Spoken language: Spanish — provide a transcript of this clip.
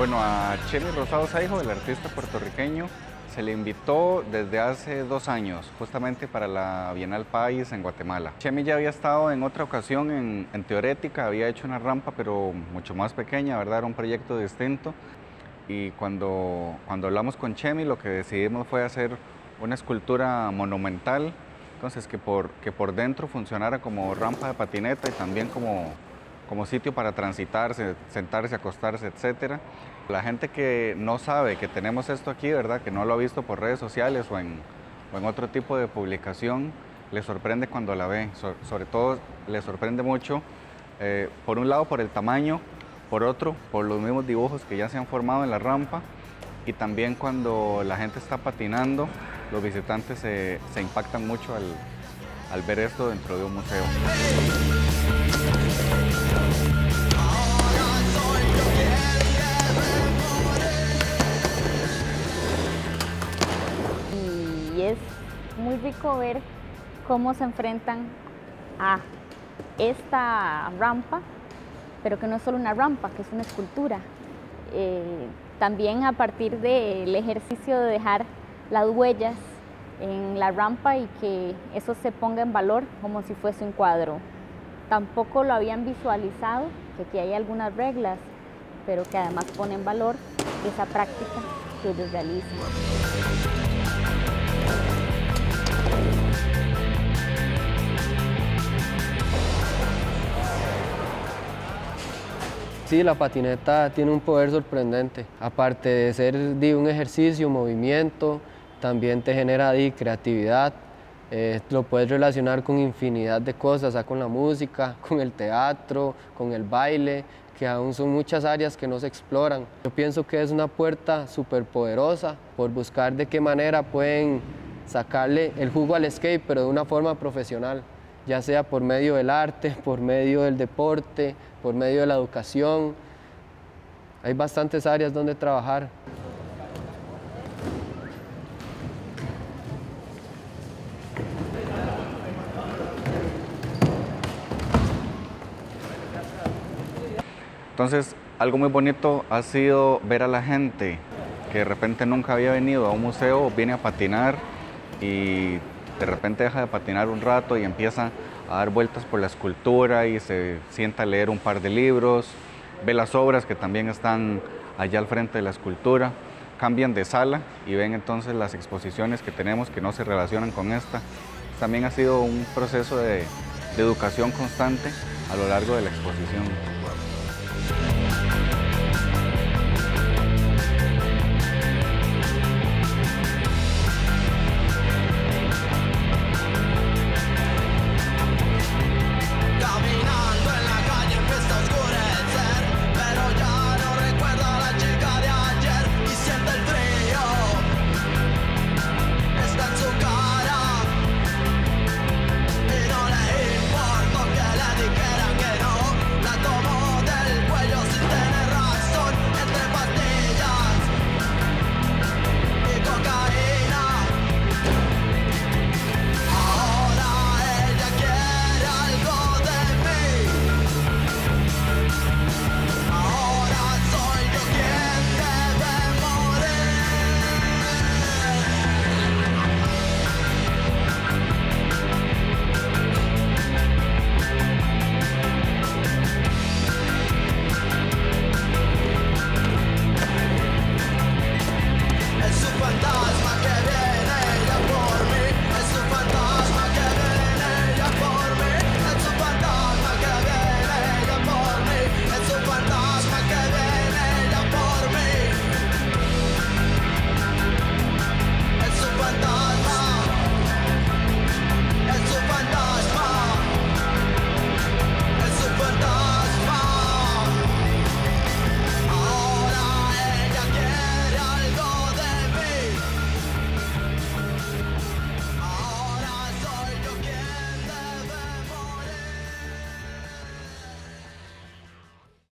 Bueno, a Chemi Rosado Saijo, el artista puertorriqueño, se le invitó desde hace dos años, justamente para la Bienal País en Guatemala. Chemi ya había estado en otra ocasión en, en Teorética, había hecho una rampa, pero mucho más pequeña, ¿verdad? Era un proyecto distinto. Y cuando, cuando hablamos con Chemi, lo que decidimos fue hacer una escultura monumental, entonces que por, que por dentro funcionara como rampa de patineta y también como, como sitio para transitarse, sentarse, acostarse, etcétera. La gente que no sabe que tenemos esto aquí, ¿verdad? Que no lo ha visto por redes sociales o en, otro tipo de publicación, le sorprende cuando la ve. So, sobre todo le sorprende mucho, eh, por un lado por el tamaño, por otro por los mismos dibujos que ya se han formado en la rampa y también cuando la gente está patinando, los visitantes se impactan mucho al, al ver esto dentro de un museo. y es muy rico ver cómo se enfrentan a esta rampa, pero que no es solo una rampa, que es una escultura. Eh, también a partir del ejercicio de dejar las huellas en la rampa y que eso se ponga en valor como si fuese un cuadro. Tampoco lo habían visualizado, que aquí hay algunas reglas, pero que además ponen en valor esa práctica que ellos realizan. Sí, la patineta tiene un poder sorprendente. Aparte de ser de un ejercicio, movimiento, también te genera di, creatividad. Eh, lo puedes relacionar con infinidad de cosas, con la música, con el teatro, con el baile, que aún son muchas áreas que no se exploran. Yo pienso que es una puerta súper poderosa por buscar de qué manera pueden sacarle el jugo al skate, pero de una forma profesional ya sea por medio del arte, por medio del deporte, por medio de la educación. Hay bastantes áreas donde trabajar. Entonces, algo muy bonito ha sido ver a la gente que de repente nunca había venido a un museo, viene a patinar y de repente deja de patinar un rato y empieza a dar vueltas por la escultura y se sienta a leer un par de libros, ve las obras que también están allá al frente de la escultura, cambian de sala y ven entonces las exposiciones que tenemos que no se relacionan con esta. También ha sido un proceso de, de educación constante a lo largo de la exposición.